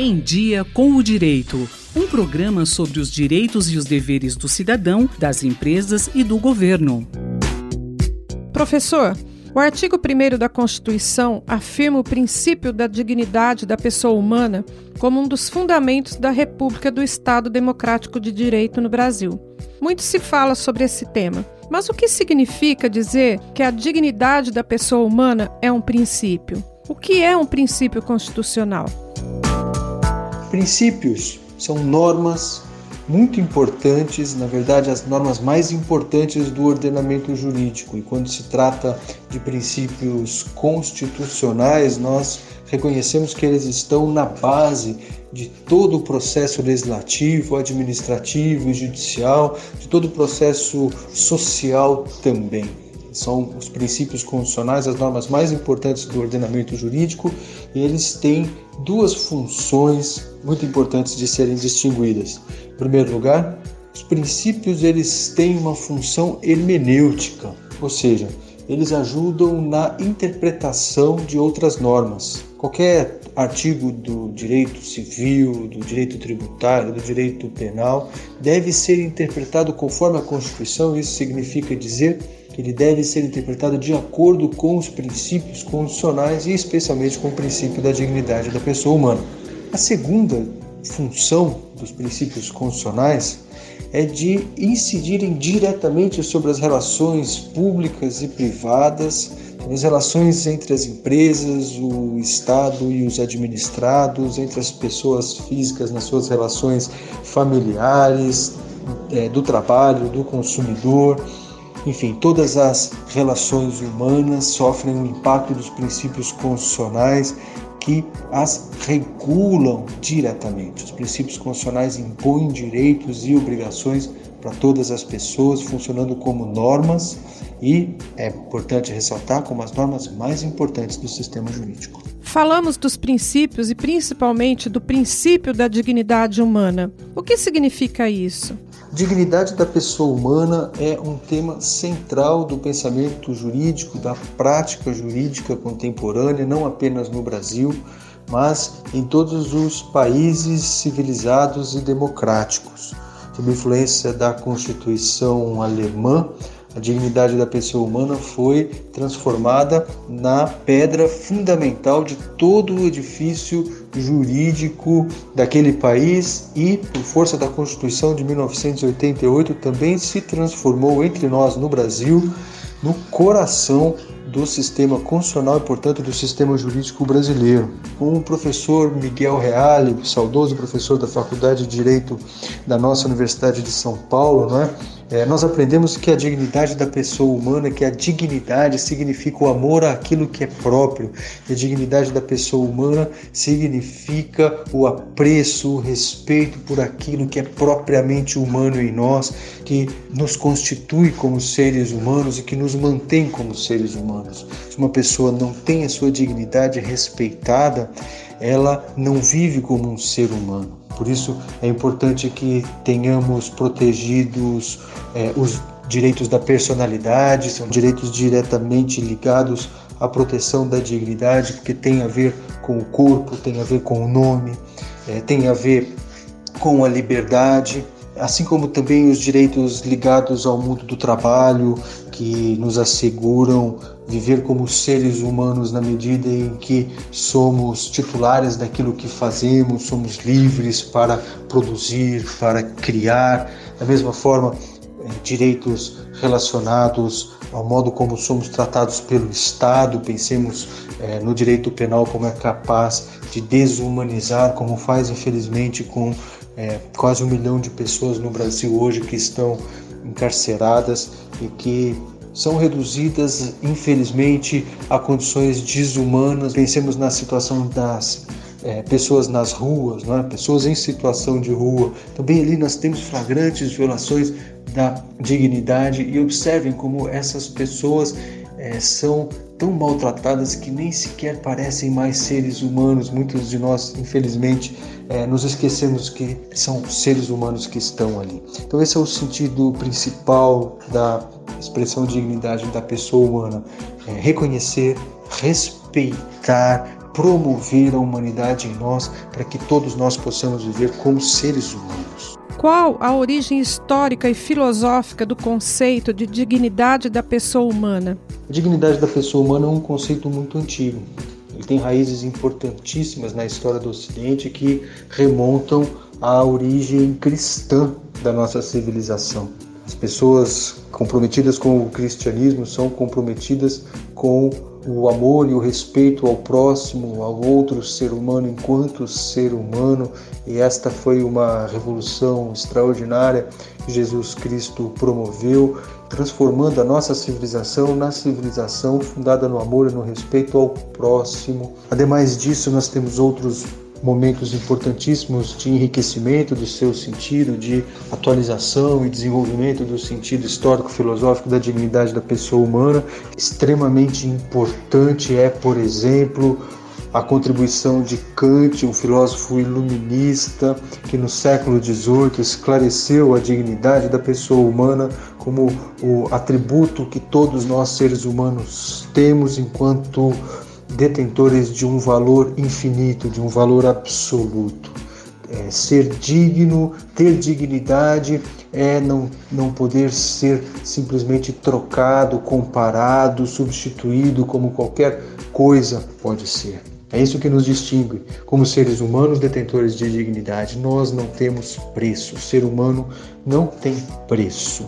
Em Dia com o Direito. Um programa sobre os direitos e os deveres do cidadão, das empresas e do governo. Professor, o artigo 1 da Constituição afirma o princípio da dignidade da pessoa humana como um dos fundamentos da República do Estado Democrático de Direito no Brasil. Muito se fala sobre esse tema, mas o que significa dizer que a dignidade da pessoa humana é um princípio? O que é um princípio constitucional? Princípios são normas muito importantes, na verdade, as normas mais importantes do ordenamento jurídico. E quando se trata de princípios constitucionais, nós reconhecemos que eles estão na base de todo o processo legislativo, administrativo e judicial, de todo o processo social também são os princípios constitucionais, as normas mais importantes do ordenamento jurídico, e eles têm duas funções muito importantes de serem distinguidas. Em primeiro lugar, os princípios eles têm uma função hermenêutica, ou seja, eles ajudam na interpretação de outras normas. Qualquer artigo do direito civil, do direito tributário, do direito penal deve ser interpretado conforme a Constituição. Isso significa dizer ele deve ser interpretado de acordo com os princípios constitucionais e especialmente com o princípio da dignidade da pessoa humana. A segunda função dos princípios constitucionais é de incidirem diretamente sobre as relações públicas e privadas, as relações entre as empresas, o Estado e os administrados, entre as pessoas físicas nas suas relações familiares, é, do trabalho, do consumidor enfim, todas as relações humanas sofrem o impacto dos princípios constitucionais que as regulam diretamente. Os princípios constitucionais impõem direitos e obrigações para todas as pessoas, funcionando como normas e é importante ressaltar como as normas mais importantes do sistema jurídico. Falamos dos princípios e principalmente do princípio da dignidade humana. O que significa isso? Dignidade da pessoa humana é um tema central do pensamento jurídico, da prática jurídica contemporânea, não apenas no Brasil, mas em todos os países civilizados e democráticos. Sob influência da Constituição alemã, a dignidade da pessoa humana foi transformada na pedra fundamental de todo o edifício jurídico daquele país e, por força da Constituição de 1988, também se transformou entre nós no Brasil no coração do sistema constitucional e, portanto, do sistema jurídico brasileiro. Com o professor Miguel Reale, saudoso professor da Faculdade de Direito da nossa Universidade de São Paulo, não é? É, nós aprendemos que a dignidade da pessoa humana, que a dignidade significa o amor àquilo que é próprio, e a dignidade da pessoa humana significa o apreço, o respeito por aquilo que é propriamente humano em nós, que nos constitui como seres humanos e que nos mantém como seres humanos. Se uma pessoa não tem a sua dignidade respeitada, ela não vive como um ser humano. Por isso é importante que tenhamos protegidos é, os direitos da personalidade, são direitos diretamente ligados à proteção da dignidade, porque tem a ver com o corpo, tem a ver com o nome, é, tem a ver com a liberdade, assim como também os direitos ligados ao mundo do trabalho, que nos asseguram viver como seres humanos na medida em que somos titulares daquilo que fazemos, somos livres para produzir, para criar. Da mesma forma, eh, direitos relacionados ao modo como somos tratados pelo Estado, pensemos eh, no direito penal como é capaz de desumanizar, como faz infelizmente com eh, quase um milhão de pessoas no Brasil hoje que estão encarceradas e que são reduzidas, infelizmente, a condições desumanas. Pensemos na situação das é, pessoas nas ruas, é? pessoas em situação de rua. Também ali nós temos flagrantes violações da dignidade e observem como essas pessoas é, são tão maltratadas que nem sequer parecem mais seres humanos. Muitos de nós, infelizmente, é, nos esquecemos que são seres humanos que estão ali. Então, esse é o sentido principal da expressão de dignidade da pessoa humana: é reconhecer, respeitar, promover a humanidade em nós para que todos nós possamos viver como seres humanos. Qual a origem histórica e filosófica do conceito de dignidade da pessoa humana? A dignidade da pessoa humana é um conceito muito antigo. Ele tem raízes importantíssimas na história do Ocidente que remontam à origem cristã da nossa civilização. As pessoas comprometidas com o cristianismo são comprometidas com o amor e o respeito ao próximo, ao outro ser humano enquanto ser humano, e esta foi uma revolução extraordinária que Jesus Cristo promoveu, transformando a nossa civilização na civilização fundada no amor e no respeito ao próximo. Ademais disso, nós temos outros momentos importantíssimos de enriquecimento do seu sentido, de atualização e desenvolvimento do sentido histórico-filosófico da dignidade da pessoa humana. Extremamente importante é, por exemplo, a contribuição de Kant, um filósofo iluminista que no século XVIII esclareceu a dignidade da pessoa humana como o atributo que todos nós seres humanos temos enquanto detentores de um valor infinito, de um valor absoluto. É, ser digno, ter dignidade é não, não poder ser simplesmente trocado, comparado, substituído como qualquer coisa pode ser. É isso que nos distingue como seres humanos detentores de dignidade. Nós não temos preço. O ser humano não tem preço.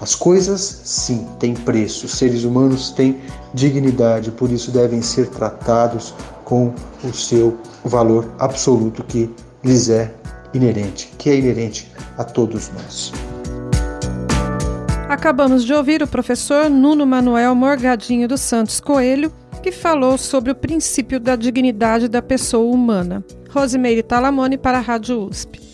As coisas, sim, têm preço. Os seres humanos têm dignidade, por isso devem ser tratados com o seu valor absoluto que lhes é inerente, que é inerente a todos nós. Acabamos de ouvir o professor Nuno Manuel Morgadinho dos Santos Coelho, que falou sobre o princípio da dignidade da pessoa humana. Rosimeire Talamone para a Rádio USP.